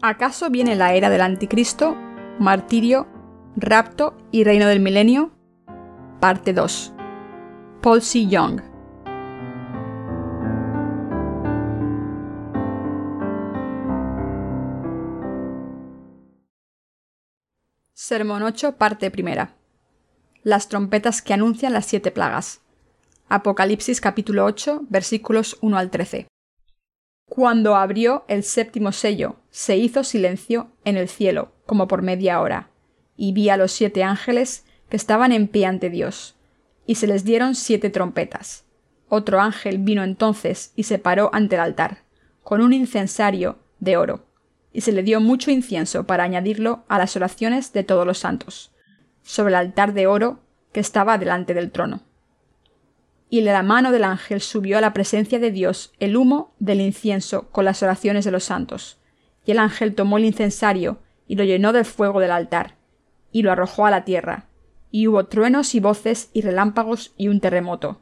¿Acaso viene la era del anticristo, martirio, rapto y reino del milenio? Parte 2. Paul C. Young. Sermón 8, parte primera. Las trompetas que anuncian las siete plagas. Apocalipsis capítulo 8, versículos 1 al 13. Cuando abrió el séptimo sello, se hizo silencio en el cielo, como por media hora, y vi a los siete ángeles que estaban en pie ante Dios, y se les dieron siete trompetas. Otro ángel vino entonces y se paró ante el altar, con un incensario de oro, y se le dio mucho incienso para añadirlo a las oraciones de todos los santos, sobre el altar de oro que estaba delante del trono y de la mano del ángel subió a la presencia de Dios el humo del incienso con las oraciones de los santos. Y el ángel tomó el incensario y lo llenó del fuego del altar, y lo arrojó a la tierra, y hubo truenos y voces y relámpagos y un terremoto.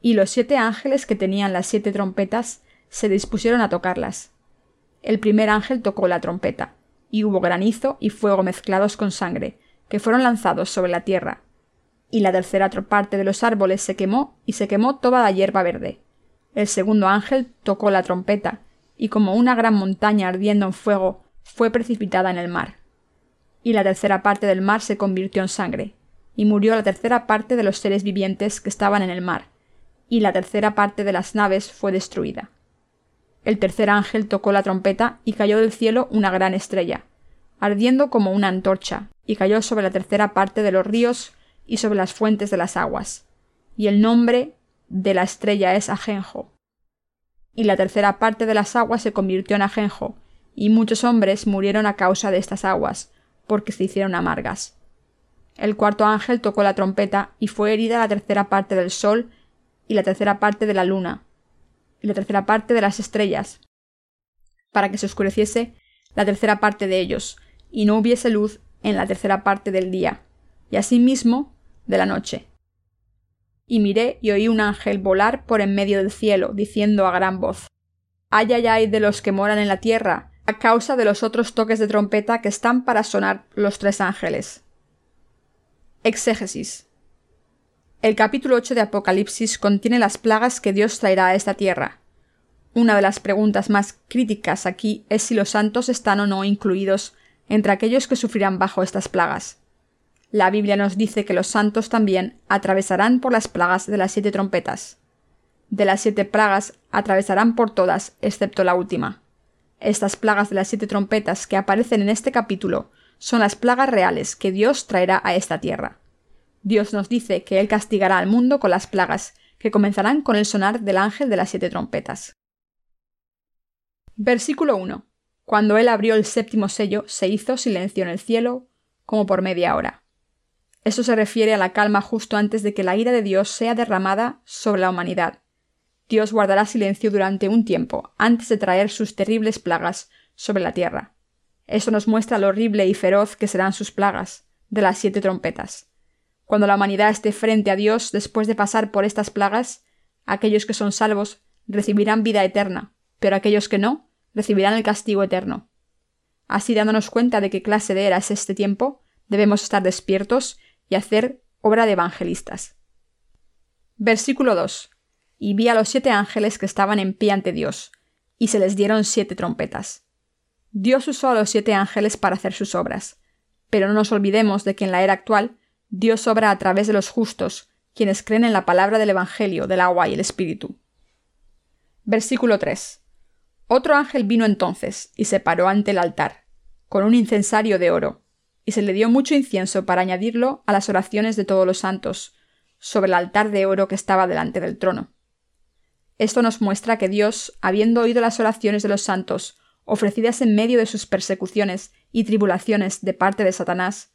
Y los siete ángeles que tenían las siete trompetas se dispusieron a tocarlas. El primer ángel tocó la trompeta, y hubo granizo y fuego mezclados con sangre, que fueron lanzados sobre la tierra, y la tercera parte de los árboles se quemó y se quemó toda la hierba verde. El segundo ángel tocó la trompeta, y como una gran montaña ardiendo en fuego, fue precipitada en el mar. Y la tercera parte del mar se convirtió en sangre, y murió la tercera parte de los seres vivientes que estaban en el mar, y la tercera parte de las naves fue destruida. El tercer ángel tocó la trompeta y cayó del cielo una gran estrella, ardiendo como una antorcha, y cayó sobre la tercera parte de los ríos y sobre las fuentes de las aguas. Y el nombre de la estrella es Ajenjo. Y la tercera parte de las aguas se convirtió en Ajenjo, y muchos hombres murieron a causa de estas aguas, porque se hicieron amargas. El cuarto ángel tocó la trompeta, y fue herida la tercera parte del sol, y la tercera parte de la luna, y la tercera parte de las estrellas, para que se oscureciese la tercera parte de ellos, y no hubiese luz en la tercera parte del día. Y asimismo de la noche. Y miré y oí un ángel volar por en medio del cielo, diciendo a gran voz Ay ay ay de los que moran en la tierra, a causa de los otros toques de trompeta que están para sonar los tres ángeles. Exégesis. El capítulo 8 de Apocalipsis contiene las plagas que Dios traerá a esta tierra. Una de las preguntas más críticas aquí es si los santos están o no incluidos entre aquellos que sufrirán bajo estas plagas. La Biblia nos dice que los santos también atravesarán por las plagas de las siete trompetas. De las siete plagas atravesarán por todas, excepto la última. Estas plagas de las siete trompetas que aparecen en este capítulo son las plagas reales que Dios traerá a esta tierra. Dios nos dice que Él castigará al mundo con las plagas, que comenzarán con el sonar del ángel de las siete trompetas. Versículo 1. Cuando Él abrió el séptimo sello, se hizo silencio en el cielo, como por media hora. Esto se refiere a la calma justo antes de que la ira de Dios sea derramada sobre la humanidad. Dios guardará silencio durante un tiempo, antes de traer sus terribles plagas sobre la tierra. Eso nos muestra lo horrible y feroz que serán sus plagas, de las siete trompetas. Cuando la humanidad esté frente a Dios después de pasar por estas plagas, aquellos que son salvos recibirán vida eterna, pero aquellos que no recibirán el castigo eterno. Así dándonos cuenta de qué clase de era es este tiempo, debemos estar despiertos y hacer obra de evangelistas. Versículo 2. Y vi a los siete ángeles que estaban en pie ante Dios, y se les dieron siete trompetas. Dios usó a los siete ángeles para hacer sus obras, pero no nos olvidemos de que en la era actual Dios obra a través de los justos, quienes creen en la palabra del Evangelio, del agua y el Espíritu. Versículo 3. Otro ángel vino entonces y se paró ante el altar, con un incensario de oro, y se le dio mucho incienso para añadirlo a las oraciones de todos los santos, sobre el altar de oro que estaba delante del trono. Esto nos muestra que Dios, habiendo oído las oraciones de los santos, ofrecidas en medio de sus persecuciones y tribulaciones de parte de Satanás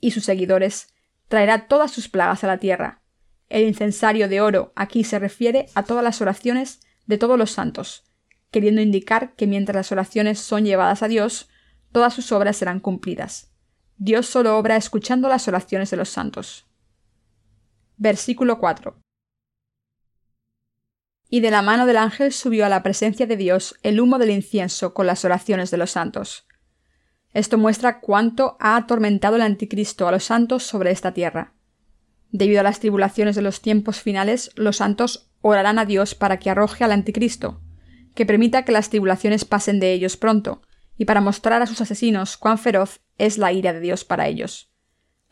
y sus seguidores, traerá todas sus plagas a la tierra. El incensario de oro aquí se refiere a todas las oraciones de todos los santos, queriendo indicar que mientras las oraciones son llevadas a Dios, todas sus obras serán cumplidas. Dios solo obra escuchando las oraciones de los santos. Versículo 4. y de la mano del ángel subió a la presencia de Dios el humo del incienso con las oraciones de los santos. Esto muestra cuánto ha atormentado el anticristo a los santos sobre esta tierra. Debido a las tribulaciones de los tiempos finales, los santos orarán a Dios para que arroje al anticristo, que permita que las tribulaciones pasen de ellos pronto, y para mostrar a sus asesinos cuán feroz es la ira de Dios para ellos.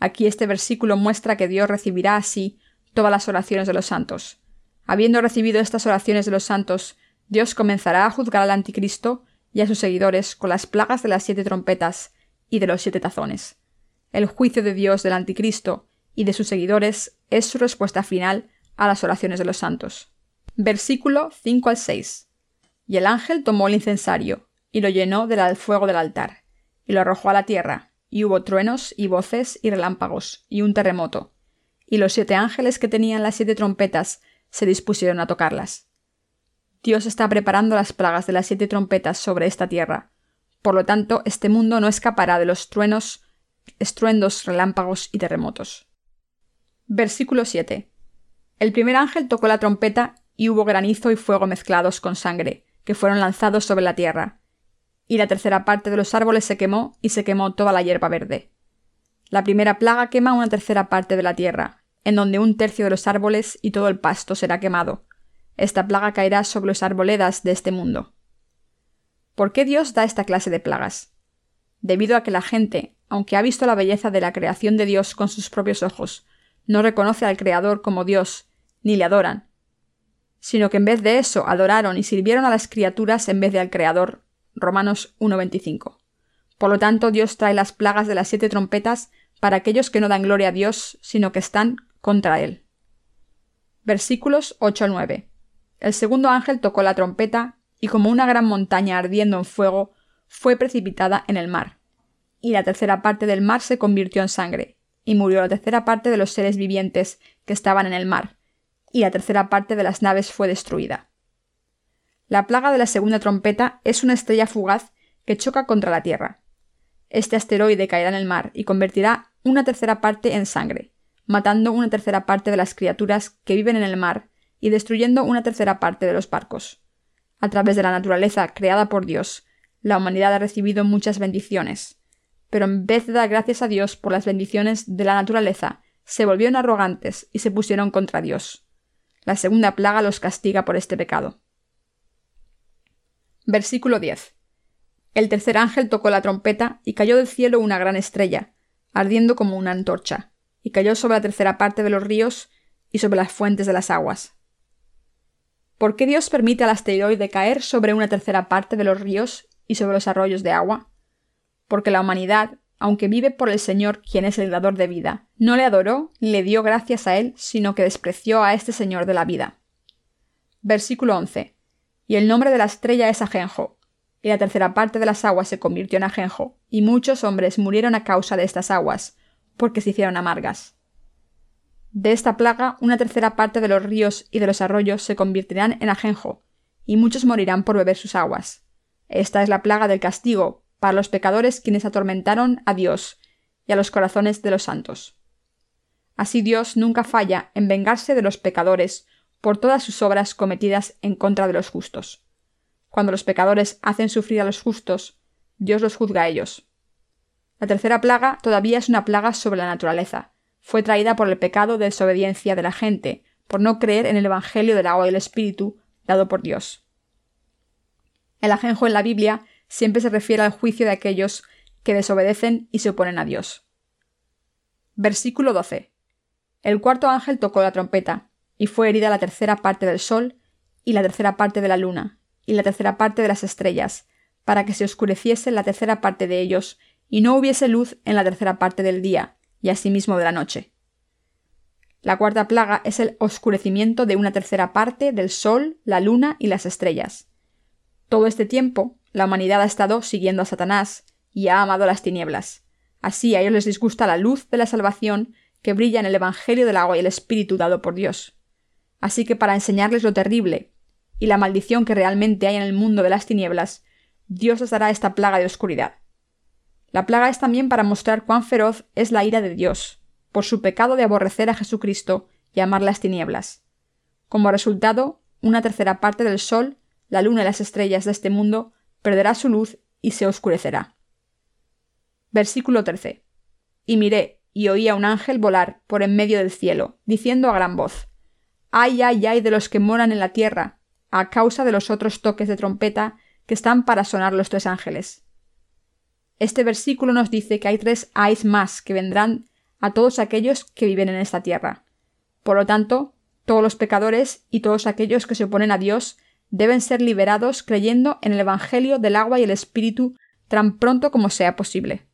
Aquí este versículo muestra que Dios recibirá así todas las oraciones de los santos. Habiendo recibido estas oraciones de los santos, Dios comenzará a juzgar al anticristo y a sus seguidores con las plagas de las siete trompetas y de los siete tazones. El juicio de Dios del anticristo y de sus seguidores es su respuesta final a las oraciones de los santos. Versículo 5 al 6. Y el ángel tomó el incensario, y lo llenó del fuego del altar, y lo arrojó a la tierra, y hubo truenos y voces y relámpagos, y un terremoto. Y los siete ángeles que tenían las siete trompetas se dispusieron a tocarlas. Dios está preparando las plagas de las siete trompetas sobre esta tierra. Por lo tanto, este mundo no escapará de los truenos, estruendos, relámpagos y terremotos. Versículo 7. El primer ángel tocó la trompeta y hubo granizo y fuego mezclados con sangre, que fueron lanzados sobre la tierra. Y la tercera parte de los árboles se quemó y se quemó toda la hierba verde. La primera plaga quema una tercera parte de la tierra, en donde un tercio de los árboles y todo el pasto será quemado. Esta plaga caerá sobre las arboledas de este mundo. ¿Por qué Dios da esta clase de plagas? Debido a que la gente, aunque ha visto la belleza de la creación de Dios con sus propios ojos, no reconoce al Creador como Dios, ni le adoran, sino que en vez de eso adoraron y sirvieron a las criaturas en vez de al Creador. Romanos 1.25. Por lo tanto, Dios trae las plagas de las siete trompetas para aquellos que no dan gloria a Dios, sino que están contra Él. Versículos 8 al 9. El segundo ángel tocó la trompeta, y como una gran montaña ardiendo en fuego, fue precipitada en el mar. Y la tercera parte del mar se convirtió en sangre, y murió la tercera parte de los seres vivientes que estaban en el mar, y la tercera parte de las naves fue destruida. La plaga de la segunda trompeta es una estrella fugaz que choca contra la Tierra. Este asteroide caerá en el mar y convertirá una tercera parte en sangre, matando una tercera parte de las criaturas que viven en el mar y destruyendo una tercera parte de los barcos. A través de la naturaleza creada por Dios, la humanidad ha recibido muchas bendiciones, pero en vez de dar gracias a Dios por las bendiciones de la naturaleza, se volvieron arrogantes y se pusieron contra Dios. La segunda plaga los castiga por este pecado. Versículo 10. El tercer ángel tocó la trompeta y cayó del cielo una gran estrella, ardiendo como una antorcha, y cayó sobre la tercera parte de los ríos y sobre las fuentes de las aguas. ¿Por qué Dios permite al asteroide caer sobre una tercera parte de los ríos y sobre los arroyos de agua? porque la humanidad, aunque vive por el Señor, quien es el dador de vida, no le adoró ni le dio gracias a Él, sino que despreció a este Señor de la vida. Versículo 11. Y el nombre de la estrella es Ajenjo, y la tercera parte de las aguas se convirtió en Ajenjo, y muchos hombres murieron a causa de estas aguas, porque se hicieron amargas. De esta plaga, una tercera parte de los ríos y de los arroyos se convertirán en ajenjo, y muchos morirán por beber sus aguas. Esta es la plaga del castigo, para los pecadores quienes atormentaron a Dios y a los corazones de los santos. Así Dios nunca falla en vengarse de los pecadores por todas sus obras cometidas en contra de los justos. Cuando los pecadores hacen sufrir a los justos, Dios los juzga a ellos. La tercera plaga todavía es una plaga sobre la naturaleza. Fue traída por el pecado de desobediencia de la gente, por no creer en el Evangelio del agua y el Espíritu dado por Dios. El ajenjo en la Biblia siempre se refiere al juicio de aquellos que desobedecen y se oponen a Dios. Versículo 12. El cuarto ángel tocó la trompeta, y fue herida la tercera parte del sol, y la tercera parte de la luna, y la tercera parte de las estrellas, para que se oscureciese la tercera parte de ellos, y no hubiese luz en la tercera parte del día, y asimismo de la noche. La cuarta plaga es el oscurecimiento de una tercera parte del sol, la luna y las estrellas. Todo este tiempo, la humanidad ha estado siguiendo a Satanás y ha amado las tinieblas. Así a ellos les disgusta la luz de la salvación que brilla en el Evangelio del agua y el Espíritu dado por Dios. Así que para enseñarles lo terrible y la maldición que realmente hay en el mundo de las tinieblas, Dios les dará esta plaga de oscuridad. La plaga es también para mostrar cuán feroz es la ira de Dios, por su pecado de aborrecer a Jesucristo y amar las tinieblas. Como resultado, una tercera parte del sol, la luna y las estrellas de este mundo perderá su luz y se oscurecerá. Versículo 13. Y miré, y oí a un ángel volar por en medio del cielo, diciendo a gran voz Ay, ay, ay de los que moran en la tierra, a causa de los otros toques de trompeta que están para sonar los tres ángeles. Este versículo nos dice que hay tres ayes más que vendrán a todos aquellos que viven en esta tierra. Por lo tanto, todos los pecadores y todos aquellos que se oponen a Dios deben ser liberados creyendo en el Evangelio del agua y el Espíritu tan pronto como sea posible.